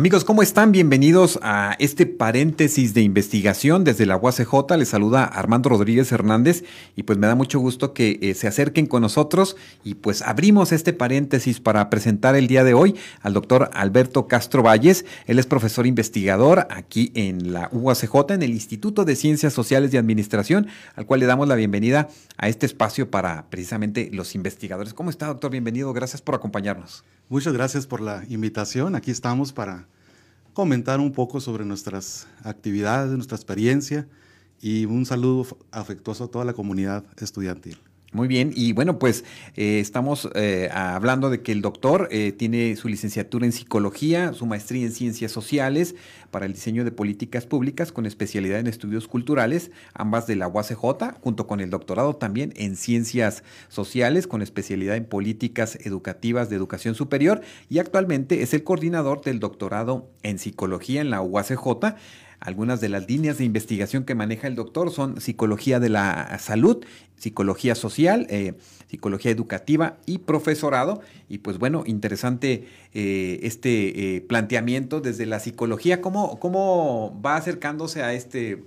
Amigos, ¿cómo están? Bienvenidos a este paréntesis de investigación desde la UACJ. Les saluda Armando Rodríguez Hernández y pues me da mucho gusto que eh, se acerquen con nosotros y pues abrimos este paréntesis para presentar el día de hoy al doctor Alberto Castro Valles. Él es profesor investigador aquí en la UACJ, en el Instituto de Ciencias Sociales y Administración, al cual le damos la bienvenida a este espacio para precisamente los investigadores. ¿Cómo está, doctor? Bienvenido. Gracias por acompañarnos. Muchas gracias por la invitación. Aquí estamos para comentar un poco sobre nuestras actividades, nuestra experiencia y un saludo afectuoso a toda la comunidad estudiantil. Muy bien, y bueno, pues eh, estamos eh, hablando de que el doctor eh, tiene su licenciatura en psicología, su maestría en ciencias sociales para el diseño de políticas públicas con especialidad en estudios culturales, ambas de la UACJ, junto con el doctorado también en ciencias sociales con especialidad en políticas educativas de educación superior y actualmente es el coordinador del doctorado en psicología en la UACJ algunas de las líneas de investigación que maneja el doctor son psicología de la salud, psicología social, eh, psicología educativa y profesorado. Y pues bueno, interesante eh, este eh, planteamiento desde la psicología. ¿Cómo, ¿Cómo, va acercándose a, este,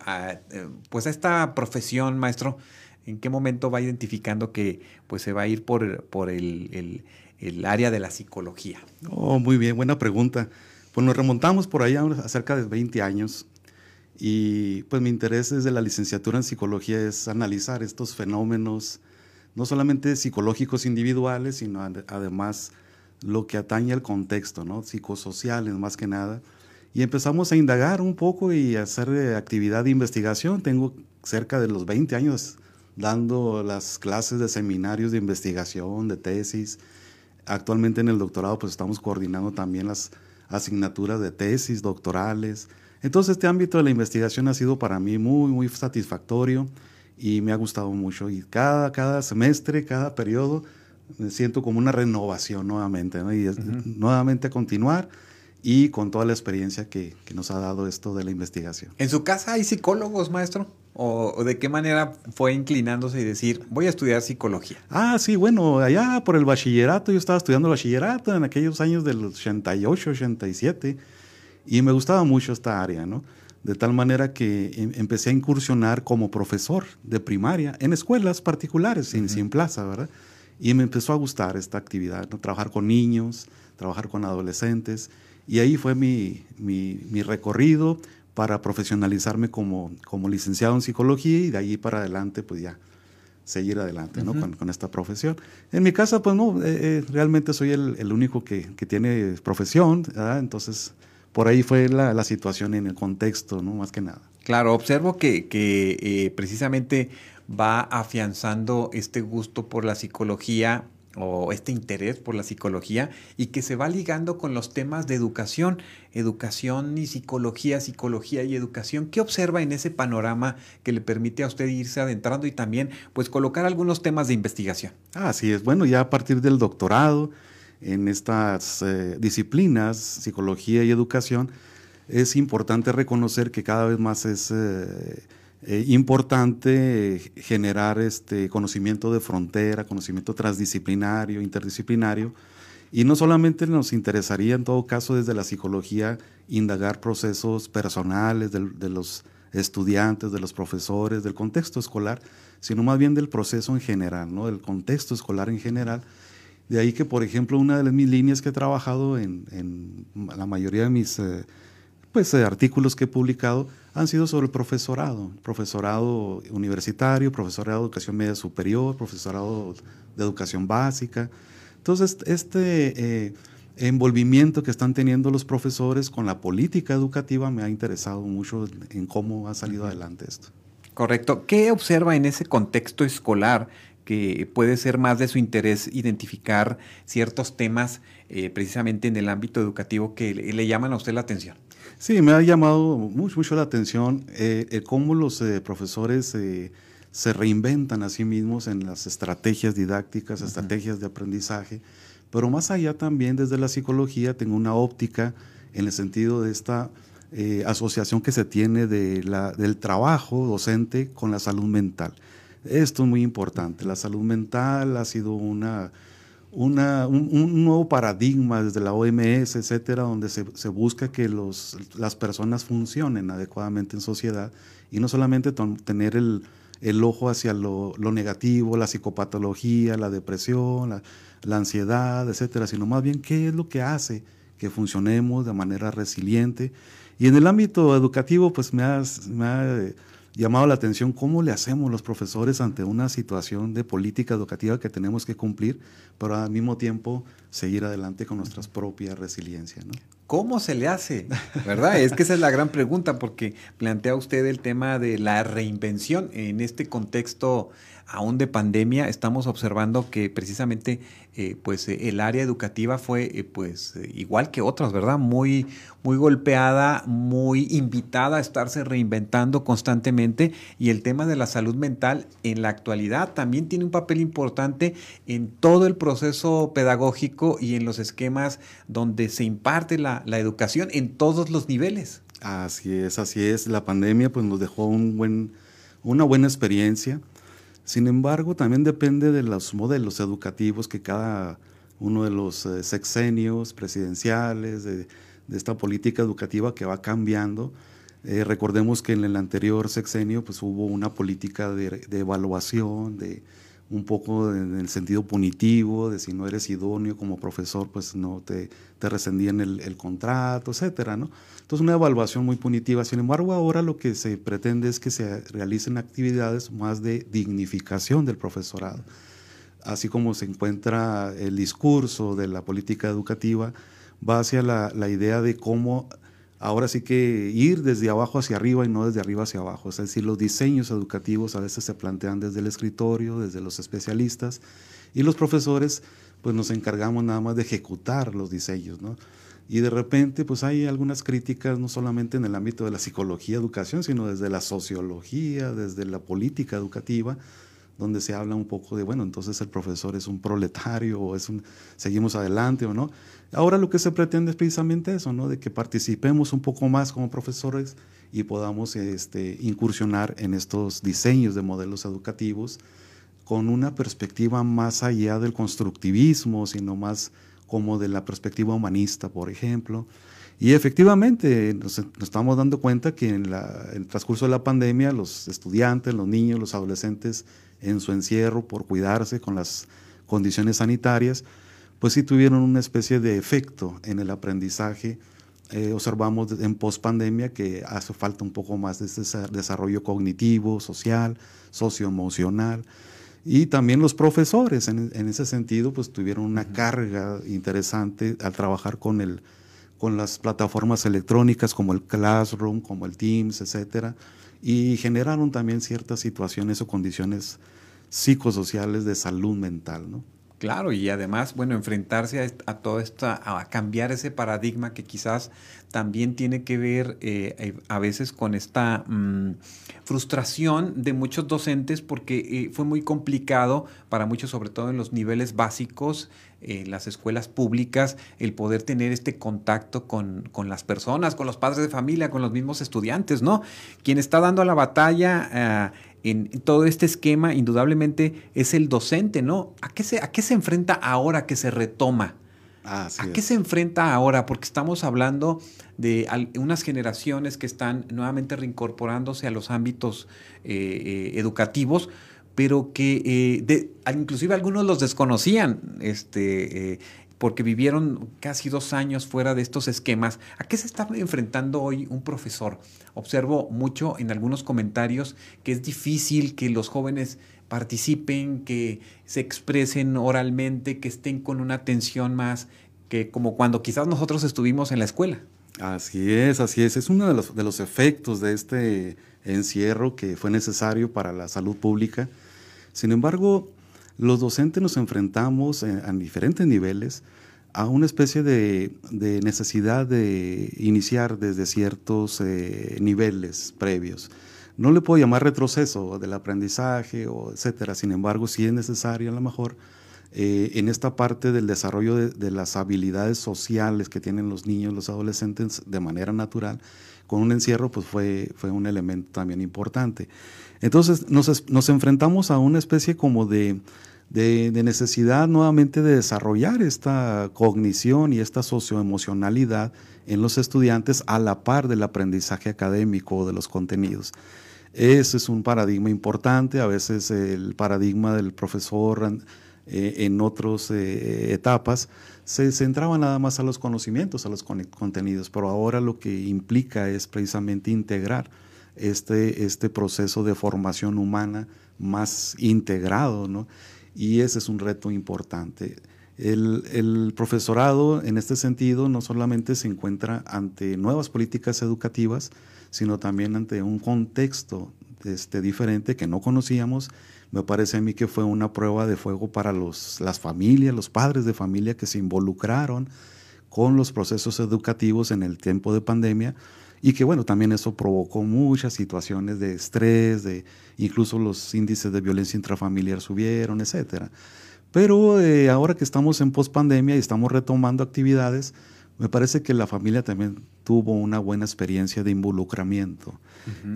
pues a esta profesión, maestro? ¿En qué momento va identificando que pues, se va a ir por, por el, el, área de la psicología? Oh, muy bien, buena pregunta. Pues nos remontamos por allá a cerca de 20 años y pues mi interés desde la licenciatura en psicología es analizar estos fenómenos, no solamente psicológicos individuales, sino además lo que atañe al contexto, ¿no? psicosociales más que nada. Y empezamos a indagar un poco y hacer eh, actividad de investigación. Tengo cerca de los 20 años dando las clases de seminarios de investigación, de tesis. Actualmente en el doctorado pues estamos coordinando también las asignaturas de tesis doctorales, entonces este ámbito de la investigación ha sido para mí muy, muy satisfactorio y me ha gustado mucho. Y cada, cada semestre, cada periodo, me siento como una renovación nuevamente, ¿no? Y nuevamente continuar y con toda la experiencia que, que, nos ha dado esto de la investigación. ¿En su casa hay psicólogos, maestro? ¿O de qué manera fue inclinándose y decir, voy a estudiar psicología? Ah, sí, bueno, allá por el bachillerato, yo estaba estudiando bachillerato en aquellos años del 88, 87 y me gustaba mucho esta área, ¿no? De tal manera que em, empecé a incursionar como profesor de primaria en escuelas particulares, sin, sin plaza, ¿verdad? Y me empezó a gustar esta actividad, ¿no? Trabajar con niños, trabajar con adolescentes. Y ahí fue mi, mi, mi recorrido para profesionalizarme como, como licenciado en psicología y de ahí para adelante, pues ya seguir adelante ¿no? con, con, esta profesión. En mi casa, pues no, eh, eh, realmente soy el, el único que, que, tiene profesión, ¿verdad? entonces por ahí fue la, situación en el contexto, ¿no? Más que nada. Claro, observo que, eh, precisamente va afianzando este gusto por la psicología o este interés por la psicología y que se va ligando con los temas de educación, educación y psicología, psicología y educación. ¿Qué observa en ese panorama que le permite a usted irse adentrando y también pues colocar algunos temas de investigación? Así es, bueno, ya a partir del doctorado, en estas eh, disciplinas, psicología y educación, es importante reconocer que cada vez más es eh, eh, importante generar este conocimiento de frontera, conocimiento transdisciplinario, interdisciplinario, y no solamente nos interesaría en todo caso desde la psicología indagar procesos personales de, de los estudiantes, de los profesores, del contexto escolar, sino más bien del proceso en general, ¿no? del contexto escolar en general, de ahí que, por ejemplo, una de mis líneas que he trabajado en, la mayoría de mis eh, pues, eh, artículos que he publicado han sido sobre el profesorado, profesorado universitario, profesorado de educación media superior, profesorado de educación básica. Entonces, este eh, envolvimiento que están teniendo los profesores con la política educativa me ha interesado mucho en cómo ha salido adelante esto. Correcto. ¿Qué observa en ese contexto escolar que puede ser más de su interés identificar ciertos temas eh, precisamente en el ámbito educativo que le, llaman a usted la atención. Sí, me ha llamado mucho, mucho la atención eh, cómo los eh, profesores se reinventan a sí mismos en las estrategias didácticas, estrategias de aprendizaje, pero más allá también desde la psicología tengo una óptica en el sentido de esta asociación que se tiene de la, del trabajo docente con la salud mental. Esto es muy importante. La salud mental ha sido una, una, un, nuevo paradigma desde la OMS, etcétera, donde se, se, busca que los, las personas funcionen adecuadamente en sociedad y no solamente tener el, el ojo hacia lo, negativo, la psicopatología, la depresión, la, ansiedad, etcétera, sino más bien qué es lo que hace que funcionemos de manera resiliente. Y en el ámbito educativo, pues me, me ha eh, llamado la atención cómo le hacemos los profesores ante una situación de política educativa que tenemos que cumplir, pero al mismo tiempo seguir adelante con nuestras propias resiliencias. ¿no? ¿Cómo se le hace? ¿Verdad? es que esa es la gran pregunta porque plantea usted el tema de la reinvención en este contexto aún de pandemia, estamos observando que precisamente eh, pues, eh, el área educativa fue eh, pues, igual que otras, ¿verdad? Muy, muy golpeada, muy invitada a estarse reinventando constantemente y el tema de la salud mental en la actualidad también tiene un papel importante en todo el proceso pedagógico y en los esquemas donde se imparte la, la educación en todos los niveles. Así es, así es. La pandemia pues, nos dejó un buen, una buena experiencia sin embargo, también depende de los modelos educativos que cada uno de los eh, sexenios presidenciales, de, esta política educativa que va cambiando. Eh, recordemos que en el anterior sexenio pues, hubo una política de, evaluación, de un poco en el sentido punitivo, de si no eres idóneo como profesor, pues no te, te rescindían el, contrato, etcétera, ¿no? Entonces, una evaluación muy punitiva. Sin embargo, ahora lo que se pretende es que se realicen actividades más de dignificación del profesorado. Así como se encuentra el discurso de la política educativa, va hacia la, la idea de cómo ahora sí que ir desde abajo hacia arriba y no desde arriba hacia abajo. Es decir, los diseños educativos a veces se plantean desde el escritorio, desde los especialistas, y los profesores pues nos encargamos nada más de ejecutar los diseños, ¿no? Y de repente, pues hay algunas críticas, no solamente en el ámbito de la psicología, educación, sino desde la sociología, desde la política educativa, donde se habla un poco de, bueno, entonces el profesor es un proletario o es un, seguimos adelante o no. Ahora lo que se pretende es precisamente eso, ¿no? De que participemos un poco más como profesores y podamos este, incursionar en estos diseños de modelos educativos con una perspectiva más allá del constructivismo, sino más como de la perspectiva humanista, por ejemplo. Y efectivamente nos, estamos dando cuenta que en, el transcurso de la pandemia los estudiantes, los niños, los adolescentes en su encierro por cuidarse con las condiciones sanitarias, pues sí tuvieron una especie de efecto en el aprendizaje. Eh, observamos en pospandemia que hace falta un poco más de ese desarrollo cognitivo, social, socioemocional. Y también los profesores, en, ese sentido, pues tuvieron una carga interesante al trabajar con, el, con las plataformas electrónicas como el Classroom, como el Teams, etcétera, y generaron también ciertas situaciones o condiciones psicosociales de salud mental, ¿no? Claro, y además, bueno, enfrentarse a, todo esto, a cambiar ese paradigma que quizás también tiene que ver eh, eh, a veces con esta mm, frustración de muchos docentes porque eh, fue muy complicado para muchos, sobre todo en los niveles básicos, en las escuelas públicas, el poder tener este contacto con, con, las personas, con los padres de familia, con los mismos estudiantes, ¿no? Quien está dando la batalla ah, en, todo este esquema, indudablemente, es el docente, ¿no? ¿A qué se, a qué se enfrenta ahora que se retoma? ¿A qué se enfrenta ahora? Porque estamos hablando de unas generaciones que están nuevamente reincorporándose a los ámbitos eh, eh, educativos, pero que eh, inclusive algunos los desconocían, este, porque vivieron casi dos años fuera de estos esquemas. ¿A qué se está enfrentando hoy un profesor? Observo mucho en algunos comentarios que es difícil que los jóvenes participen, que se expresen oralmente, que estén con una atención más que como cuando quizás nosotros estuvimos en la escuela. Así es, así es. Es uno de los, de los efectos de este encierro que fue necesario para la salud pública. Sin embargo, los docentes nos enfrentamos a diferentes niveles a una especie de, necesidad de iniciar desde ciertos eh, niveles previos. no le puedo llamar retroceso del aprendizaje o etcétera. Sin embargo, sí es necesario a lo mejor eh, en esta parte del desarrollo de, las habilidades sociales que tienen los niños, los adolescentes de manera natural, con un encierro, pues fue, fue un elemento también importante. Entonces nos, nos enfrentamos a una especie como de, de, necesidad nuevamente de desarrollar esta cognición y esta socioemocionalidad en los estudiantes a la par del aprendizaje académico de los contenidos. Ese es un paradigma importante, a veces el paradigma del profesor eh, en otras eh, etapas se centraba nada más a los conocimientos, a los contenidos, pero ahora lo que implica es precisamente integrar este, este proceso de formación humana más integrado, ¿no? y ese es un reto importante. El, el, profesorado en este sentido no solamente se encuentra ante nuevas políticas educativas, sino también ante un contexto este, diferente que no conocíamos. Me parece a mí que fue una prueba de fuego para los, las familias, los padres de familia que se involucraron con los procesos educativos en el tiempo de pandemia y que bueno, también eso provocó muchas situaciones de estrés, de incluso los índices de violencia intrafamiliar subieron, etcétera. Pero eh, ahora que estamos en pospandemia y estamos retomando actividades, me parece que la familia también tuvo una buena experiencia de involucramiento.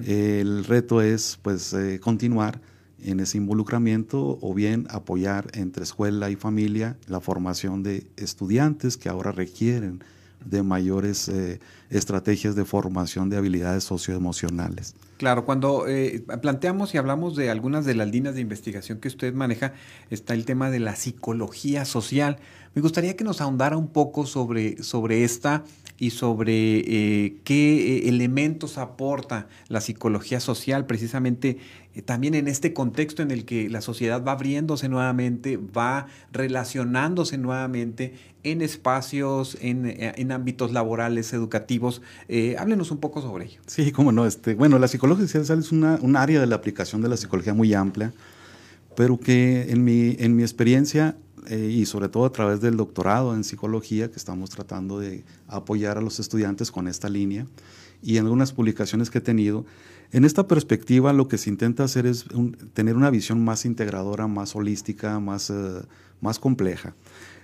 El reto es pues eh, continuar en ese involucramiento o bien apoyar entre escuela y familia la formación de estudiantes que ahora requieren de mayores eh, estrategias de formación de habilidades socioemocionales. Claro, cuando eh, planteamos y hablamos de algunas de las líneas de investigación que usted maneja, está el tema de la psicología social. Me gustaría que nos ahondara un poco sobre, sobre esta y sobre eh, qué eh, elementos aporta la psicología social precisamente eh, también en este contexto en el que la sociedad va abriéndose nuevamente, va relacionándose nuevamente en espacios, en, ámbitos laborales, educativos. háblenos un poco sobre ello. Sí, cómo no. Este, bueno, la psicología social es una, un área de la aplicación de la psicología muy amplia, pero que en mi, en mi experiencia eh, y sobre todo a través del doctorado en psicología que estamos tratando de apoyar a los estudiantes con esta línea y en algunas publicaciones que he tenido. En esta perspectiva lo que se intenta hacer es tener una visión más integradora, más holística, más, eh, más compleja.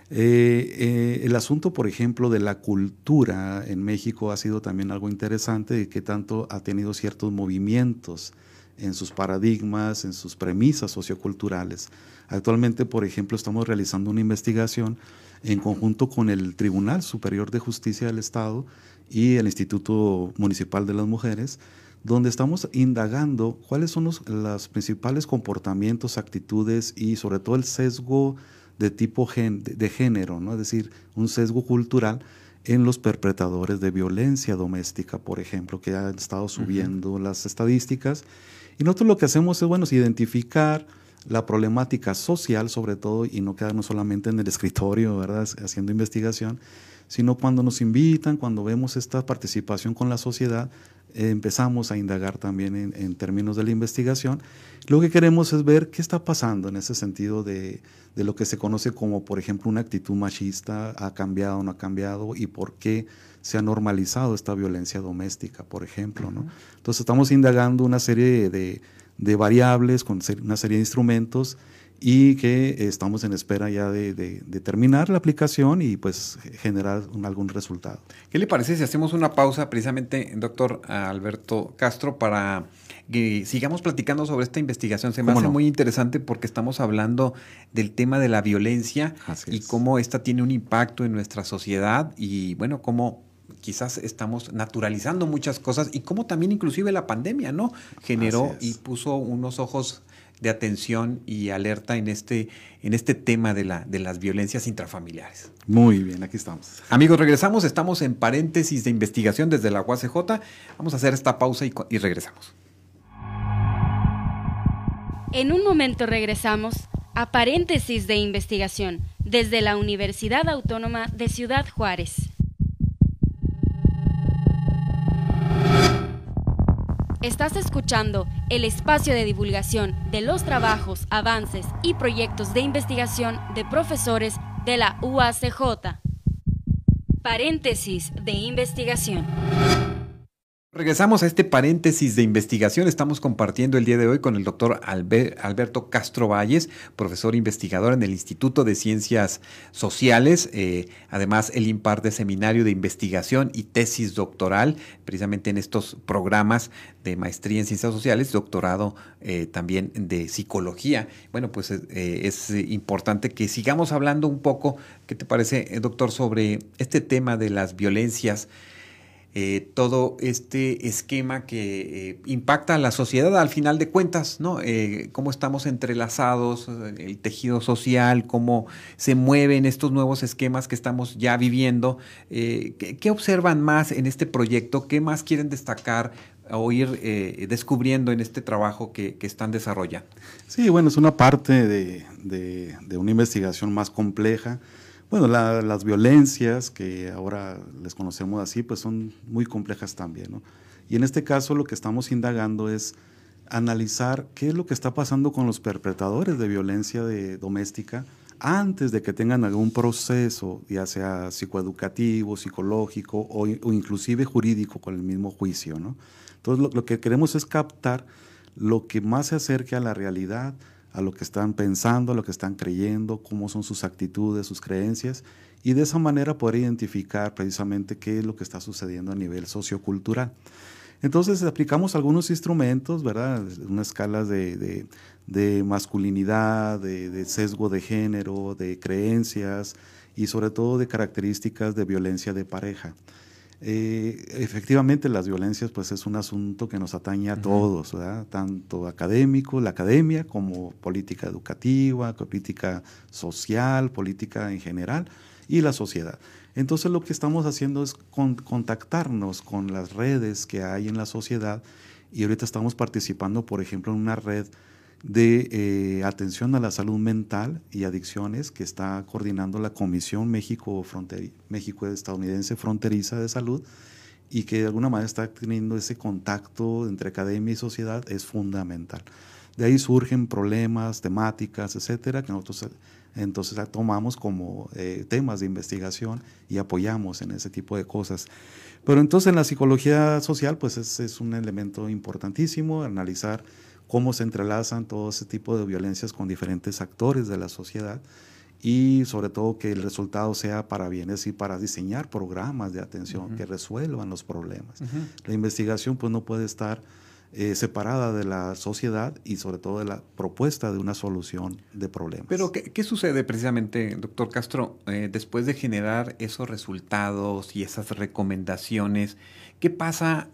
Eh, el asunto, por ejemplo, de la cultura en México ha sido también algo interesante y que tanto ha tenido ciertos movimientos en sus paradigmas, en sus premisas socioculturales. Actualmente, por ejemplo, estamos realizando una investigación en conjunto con el Tribunal Superior de Justicia del Estado y el Instituto Municipal de las Mujeres, donde estamos indagando cuáles son los, principales comportamientos, actitudes y sobre todo el sesgo de tipo de género, ¿no? es decir, un sesgo cultural en los perpetradores de violencia doméstica, por ejemplo, que han estado subiendo las estadísticas. Y nosotros lo que hacemos es, bueno, es identificar, la problemática social sobre todo y no quedarnos solamente en el escritorio, ¿verdad? Haciendo investigación, sino cuando nos invitan, cuando vemos esta participación con la sociedad, eh, empezamos a indagar también en, términos de la investigación. Lo que queremos es ver qué está pasando en ese sentido de, de, lo que se conoce como, por ejemplo, una actitud machista, ha cambiado o no ha cambiado y por qué se ha normalizado esta violencia doméstica, por ejemplo. ¿no? Entonces estamos indagando una serie de de variables, con una serie de instrumentos y que estamos en espera ya de, terminar la aplicación y pues generar algún resultado. ¿Qué le parece si hacemos una pausa precisamente, doctor Alberto Castro, para que sigamos platicando sobre esta investigación? Se me hace muy interesante porque estamos hablando del tema de la violencia y cómo esta tiene un impacto en nuestra sociedad y bueno, cómo quizás estamos naturalizando muchas cosas y cómo también inclusive la pandemia, ¿no? Generó y puso unos ojos de atención y alerta en este, en este tema de, la, de las violencias intrafamiliares. Muy bien, aquí estamos. Amigos, regresamos, estamos en paréntesis de investigación desde la UACJ. Vamos a hacer esta pausa y, y regresamos. En un momento regresamos a paréntesis de investigación desde la Universidad Autónoma de Ciudad Juárez. Estás escuchando el espacio de divulgación de los trabajos, avances y proyectos de investigación de profesores de la UACJ. Paréntesis de investigación. Regresamos a este paréntesis de investigación. Estamos compartiendo el día de hoy con el doctor Alberto Castro Valles, profesor investigador en el Instituto de Ciencias Sociales. Eh, además, él imparte seminario de investigación y tesis doctoral, precisamente en estos programas de maestría en ciencias sociales, doctorado eh, también de psicología. Bueno, pues eh, es importante que sigamos hablando un poco, ¿qué te parece, doctor, sobre este tema de las violencias? Eh, todo este esquema que eh, impacta a la sociedad al final de cuentas, ¿no? Eh, cómo estamos entrelazados, el tejido social, cómo se mueven estos nuevos esquemas que estamos ya viviendo. ¿qué, observan más en este proyecto? ¿Qué más quieren destacar o ir descubriendo en este trabajo que, están desarrollando? Sí, bueno, es una parte de, de una investigación más compleja bueno, las violencias, que ahora les conocemos así, pues son muy complejas también. ¿no? Y en este caso lo que estamos indagando es analizar qué es lo que está pasando con los perpetradores de violencia doméstica antes de que tengan algún proceso, ya sea psicoeducativo, psicológico o, inclusive jurídico con el mismo juicio. ¿no? Entonces lo que queremos es captar lo que más se acerque a la realidad, a lo que están pensando, a lo que están creyendo, cómo son sus actitudes, sus creencias, y de esa manera poder identificar precisamente qué es lo que está sucediendo a nivel sociocultural. Entonces aplicamos algunos instrumentos, ¿verdad? Una escala de, masculinidad, de, sesgo de género, de creencias y sobre todo de características de violencia de pareja. Eh, efectivamente, las violencias pues es un asunto que nos atañe a todos, tanto académico, la academia, como política educativa, política social, política en general y la sociedad. Entonces lo que estamos haciendo es contactarnos con las redes que hay en la sociedad y ahorita estamos participando, por ejemplo, en una red de eh, atención a la salud mental y adicciones que está coordinando la Comisión México, México Estadounidense Fronteriza de Salud y que de alguna manera está teniendo ese contacto entre academia y sociedad es fundamental. De ahí surgen problemas, temáticas, etcétera, que nosotros entonces tomamos como eh, temas de investigación y apoyamos en ese tipo de cosas. Pero entonces en la psicología social, pues es, es un elemento importantísimo, analizar cómo se entrelazan todo ese tipo de violencias con diferentes actores de la sociedad y sobre todo que el resultado sea para bienes y para diseñar programas de atención que resuelvan los problemas. La investigación pues no puede estar eh, separada de la sociedad y sobre todo de la propuesta de una solución de problemas. Pero ¿qué, sucede precisamente, doctor Castro, eh, después de generar esos resultados y esas recomendaciones? ¿Qué pasa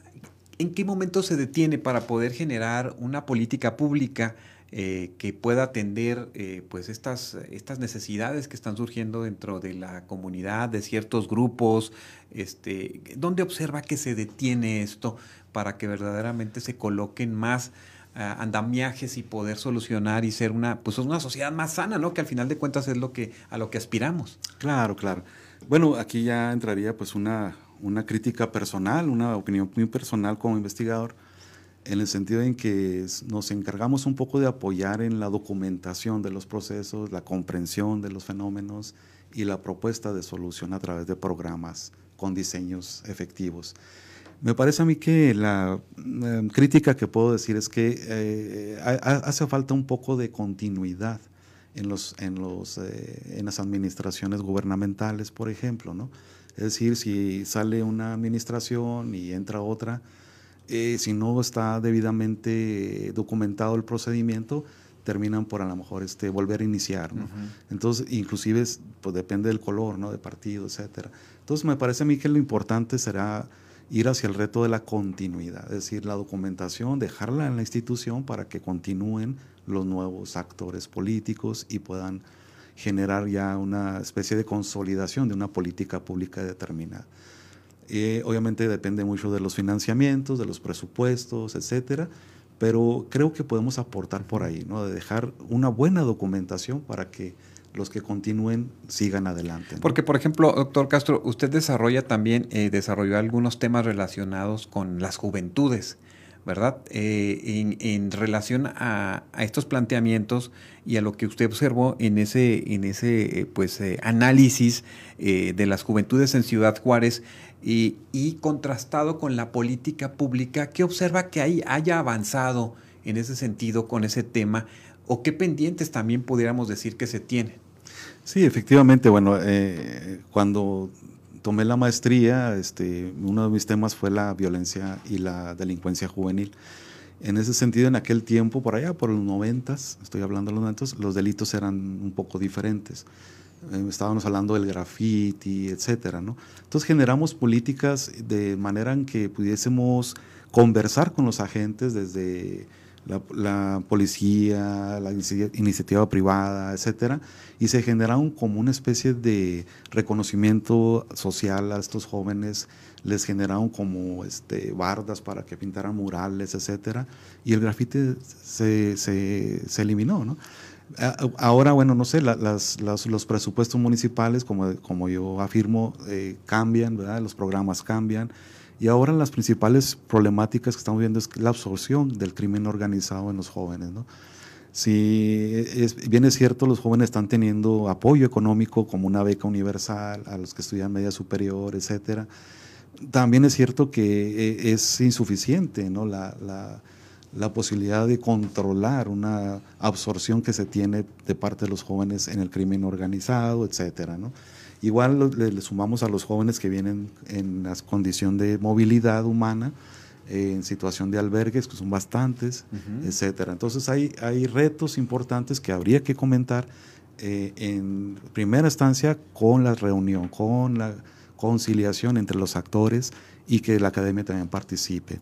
¿En qué momento se detiene para poder generar una política pública eh, que pueda atender eh, pues estas, estas necesidades que están surgiendo dentro de la comunidad, de ciertos grupos? Este, ¿Dónde observa que se detiene esto para que verdaderamente se coloquen más ah, andamiajes y poder solucionar y ser una, pues una sociedad más sana, ¿no? Que al final de cuentas es lo que, a lo que aspiramos. Claro, claro. Bueno, aquí ya entraría pues una, una crítica personal, una opinión muy personal como investigador, en el sentido en que nos encargamos un poco de apoyar en la documentación de los procesos, la comprensión de los fenómenos y la propuesta de solución a través de programas con diseños efectivos. Me parece a mí que la crítica que puedo decir es que eh, hace falta un poco de continuidad en, los, en, los, eh, en las administraciones gubernamentales, por ejemplo, ¿no? Es decir, si sale una administración y entra otra, eh, si no está debidamente documentado el procedimiento, terminan por a lo mejor este, volver a iniciar. Entonces, inclusive pues, depende del color, ¿no? de partido, etc. Entonces, me parece a mí que lo importante será ir hacia el reto de la continuidad, es decir, la documentación, dejarla en la institución para que continúen los nuevos actores políticos y puedan generar ya una especie de consolidación de una política pública determinada. Eh, obviamente depende mucho de los financiamientos, de los presupuestos, etcétera, pero creo que podemos aportar por ahí, ¿no? de dejar una buena documentación para que los que continúen sigan adelante. Porque, por ejemplo, doctor Castro, usted desarrolla también, eh, desarrolló algunos temas relacionados con las juventudes. ¿Verdad? Eh, en, relación a, estos planteamientos y a lo que usted observó en ese, en ese pues, análisis de las juventudes en Ciudad Juárez y, contrastado con la política pública, ¿qué observa que ahí haya avanzado en ese sentido con ese tema? ¿O qué pendientes también pudiéramos decir que se tienen? Sí, efectivamente, bueno, eh, cuando tomé la maestría, este, uno de mis temas fue la violencia y la delincuencia juvenil. En ese sentido, en aquel tiempo, por allá, por los noventas, estoy hablando de los noventas, los delitos eran un poco diferentes. Eh, estábamos hablando del graffiti, etcétera, ¿no? Entonces generamos políticas de manera en que pudiésemos conversar con los agentes desde la, policía, la iniciativa privada, etcétera, y se generaron como una especie de reconocimiento social a estos jóvenes, les generaron como este, bardas para que pintaran murales, etcétera, y el grafite se, se, se eliminó, ¿no? Ahora, bueno, no sé, las, los presupuestos municipales, como, como yo afirmo, eh, cambian, ¿verdad? Los programas cambian. Y ahora las principales problemáticas que estamos viendo es la absorción del crimen organizado en los jóvenes. ¿no? Si es, bien es cierto, los jóvenes están teniendo apoyo económico como una beca universal a los que estudian media superior, etcétera. También es cierto que eh, es insuficiente ¿no? la, la, la posibilidad de controlar una absorción que se tiene de parte de los jóvenes en el crimen organizado, etcétera. ¿no? Igual le, sumamos a los jóvenes que vienen en la condición de movilidad humana, eh, en situación de albergues, que son bastantes, etcétera. Entonces hay, hay retos importantes que habría que comentar eh, en primera instancia con la reunión, con la conciliación entre los actores y que la academia también participe.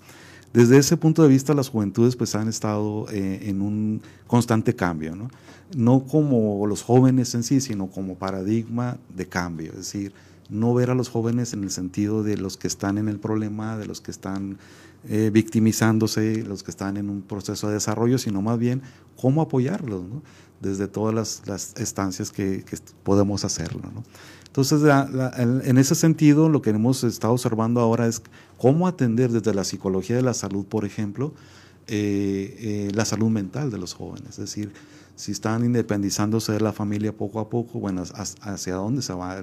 Desde ese punto de vista, las juventudes pues han estado eh, en un constante cambio, ¿no? no como los jóvenes en sí, sino como paradigma de cambio, es decir, no ver a los jóvenes en el sentido de los que están en el problema, de los que están eh, victimizándose, los que están en un proceso de desarrollo, sino más bien cómo apoyarlos, desde todas las, las estancias que, podemos hacerlo. Entonces, en ese sentido, lo que hemos estado observando ahora es cómo atender desde la psicología de la salud, por ejemplo, eh, eh, la salud mental de los jóvenes. Es decir, si están independizándose de la familia poco a poco, bueno, hacia dónde se va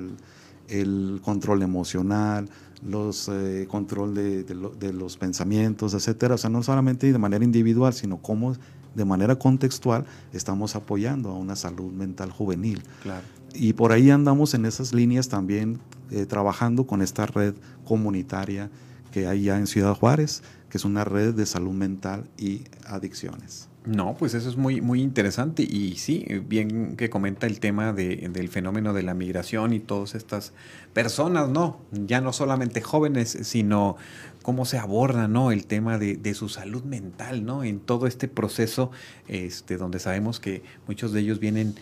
el, control emocional, los eh, control de, los pensamientos, etcétera. O sea, no solamente de manera individual, sino cómo de manera contextual estamos apoyando a una salud mental juvenil. Claro. Y por ahí andamos en esas líneas también eh, trabajando con esta red comunitaria que hay ya en Ciudad Juárez, que es una red de salud mental y adicciones. No, pues eso es muy, muy interesante y sí, bien que comenta el tema de, del fenómeno de la migración y todas estas personas, ¿no? Ya no solamente jóvenes, sino cómo se aborda, ¿no? El tema de, de, su salud mental, ¿no? En todo este proceso, este, donde sabemos que muchos de ellos vienen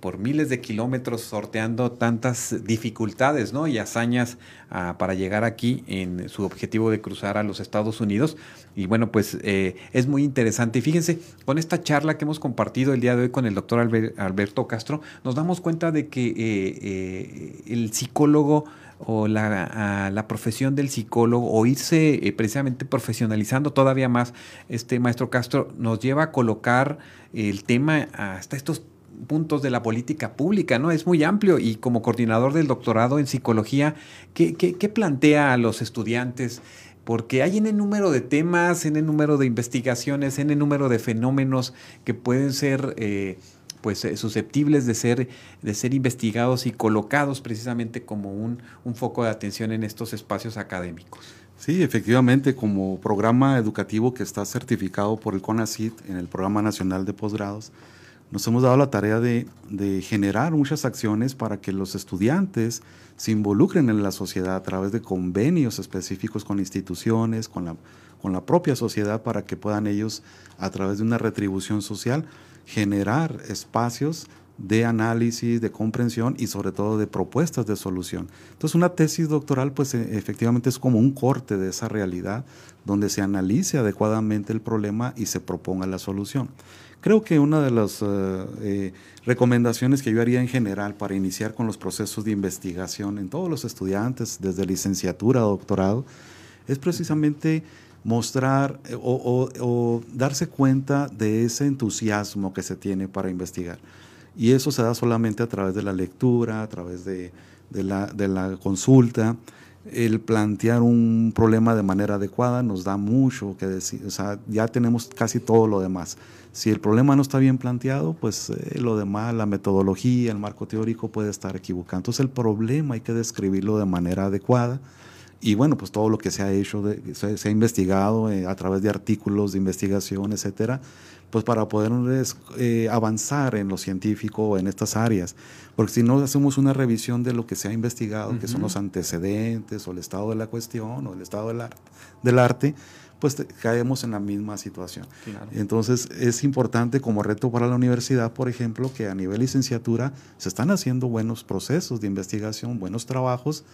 por miles de kilómetros sorteando tantas dificultades ¿no? y hazañas ah, para llegar aquí en su objetivo de cruzar a los Estados Unidos. Y bueno, pues eh, es muy interesante. Y fíjense, con esta charla que hemos compartido el día de hoy con el doctor Alberto Castro, nos damos cuenta de que eh, eh, el psicólogo o la, la, profesión del psicólogo o irse precisamente profesionalizando todavía más, este maestro Castro nos lleva a colocar el tema hasta estos puntos de la política pública, ¿no? Es muy amplio y como coordinador del doctorado en psicología, ¿qué, plantea a los estudiantes? Porque hay en el número de temas, en el número de investigaciones, en el número de fenómenos que pueden ser eh, pues eh, susceptibles de ser, de ser investigados y colocados precisamente como un, un foco de atención en estos espacios académicos. Sí, efectivamente, como programa educativo que está certificado por el CONACYT en el Programa Nacional de Posgrados, nos hemos dado la tarea de, generar muchas acciones para que los estudiantes se involucren en la sociedad a través de convenios específicos con instituciones, con la, con la propia sociedad, para que puedan ellos, a través de una retribución social, generar espacios de análisis, de comprensión y sobre todo de propuestas de solución. Entonces una tesis doctoral pues e, efectivamente es como un corte de esa realidad donde se analice adecuadamente el problema y se proponga la solución. Creo que una de las eh, eh, recomendaciones que yo haría en general para iniciar con los procesos de investigación en todos los estudiantes, desde licenciatura a doctorado, es precisamente mostrar eh, o, darse cuenta de ese entusiasmo que se tiene para investigar. Y eso se da solamente a través de la lectura, a través de, la, consulta. El plantear un problema de manera adecuada nos da mucho que decir. O sea, ya tenemos casi todo lo demás. Si el problema no está bien planteado, pues eh, lo demás, la metodología, el marco teórico puede estar equivocado. Entonces el problema hay que describirlo de manera adecuada y bueno, pues todo lo que se ha hecho, se, ha investigado eh, a través de artículos de investigación, etcétera, pues para poder eh, avanzar en lo científico en estas áreas. Porque si no hacemos una revisión de lo que se ha investigado, que son los antecedentes o el estado de la cuestión o el estado del arte, del arte pues caemos en la misma situación. Entonces es importante como reto para la universidad, por ejemplo, que a nivel licenciatura se están haciendo buenos procesos de investigación, buenos trabajos,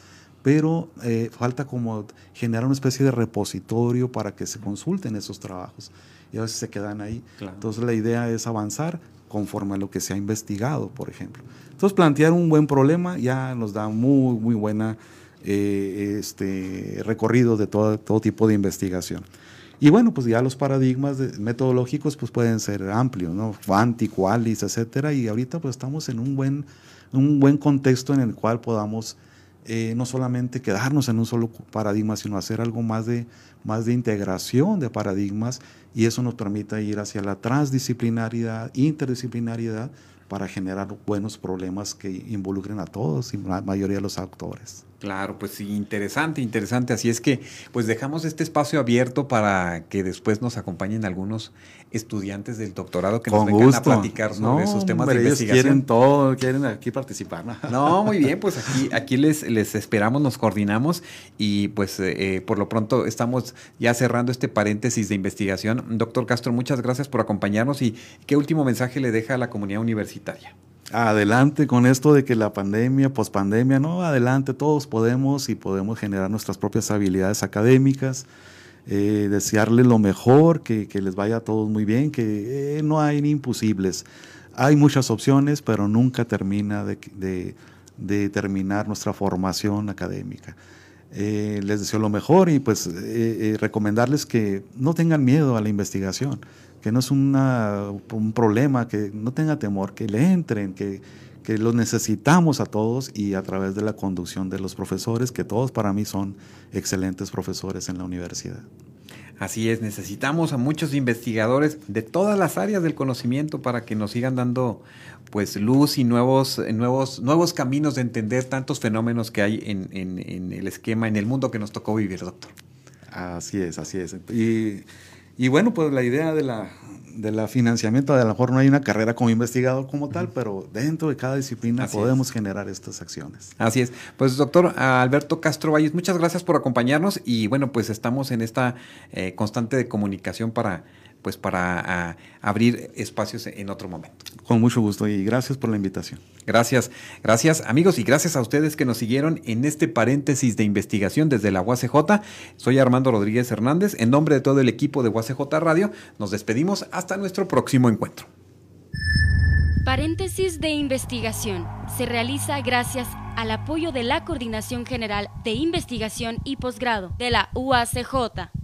pero eh, falta como generar una especie de repositorio para que se consulten esos trabajos y a veces se quedan ahí. Entonces la idea es avanzar conforme a lo que se ha investigado, por ejemplo. Entonces plantear un buen problema ya nos da muy, muy buena eh, este, recorrido de todo, todo tipo de investigación. Y bueno, pues ya los paradigmas metodológicos pues pueden ser amplios, ¿no? Fanti, Qualis, etcétera, y ahorita pues estamos en un buen, un buen contexto en el cual podamos eh, no solamente quedarnos en un solo paradigma, sino hacer algo más de, más de integración de paradigmas y eso nos permite ir hacia la transdisciplinariedad, interdisciplinariedad, para generar buenos problemas que involucren a todos y la mayoría de los actores. Claro, pues sí, interesante, interesante. Así es que, pues dejamos este espacio abierto para que después nos acompañen algunos estudiantes del doctorado que nos vengan a platicar sobre esos temas de investigación. quieren todo, quieren aquí participar. No, muy bien, pues aquí, aquí les, les esperamos, nos coordinamos y pues eh, por lo pronto estamos ya cerrando este paréntesis de investigación. Doctor Castro, muchas gracias por acompañarnos y qué último mensaje le deja a la comunidad universitaria adelante con esto de que la pandemia, pospandemia, no, adelante, todos podemos y podemos generar nuestras propias habilidades académicas, eh, desearle lo mejor, que, les vaya a todos muy bien, que eh, no hay ni imposibles. Hay muchas opciones, pero nunca termina de, terminar nuestra formación académica. Eh, les deseo lo mejor y pues recomendarles que no tengan miedo a la investigación que no es un problema, que no tenga temor, que le entren, que, que los necesitamos a todos y a través de la conducción de los profesores, que todos para mí son excelentes profesores en la universidad. Así es, necesitamos a muchos investigadores de todas las áreas del conocimiento para que nos sigan dando pues luz y nuevos, nuevos, nuevos caminos de entender tantos fenómenos que hay en, en, en el esquema, en el mundo que nos tocó vivir, doctor. Así es, así es. Y y bueno, pues la idea de la, de la financiamiento, a lo mejor no hay una carrera como investigador como tal, pero dentro de cada disciplina podemos generar estas acciones. Así es. Pues doctor Alberto Castro Valles, muchas gracias por acompañarnos y bueno, pues estamos en esta eh, constante de comunicación para pues para abrir espacios en otro momento. Con mucho gusto y gracias por la invitación. Gracias, gracias amigos y gracias a ustedes que nos siguieron en este paréntesis de investigación desde la UACJ. Soy Armando Rodríguez Hernández. En nombre de todo el equipo de UACJ Radio, nos despedimos hasta nuestro próximo encuentro. Paréntesis de investigación se realiza gracias al apoyo de la Coordinación General de Investigación y Posgrado de la UACJ.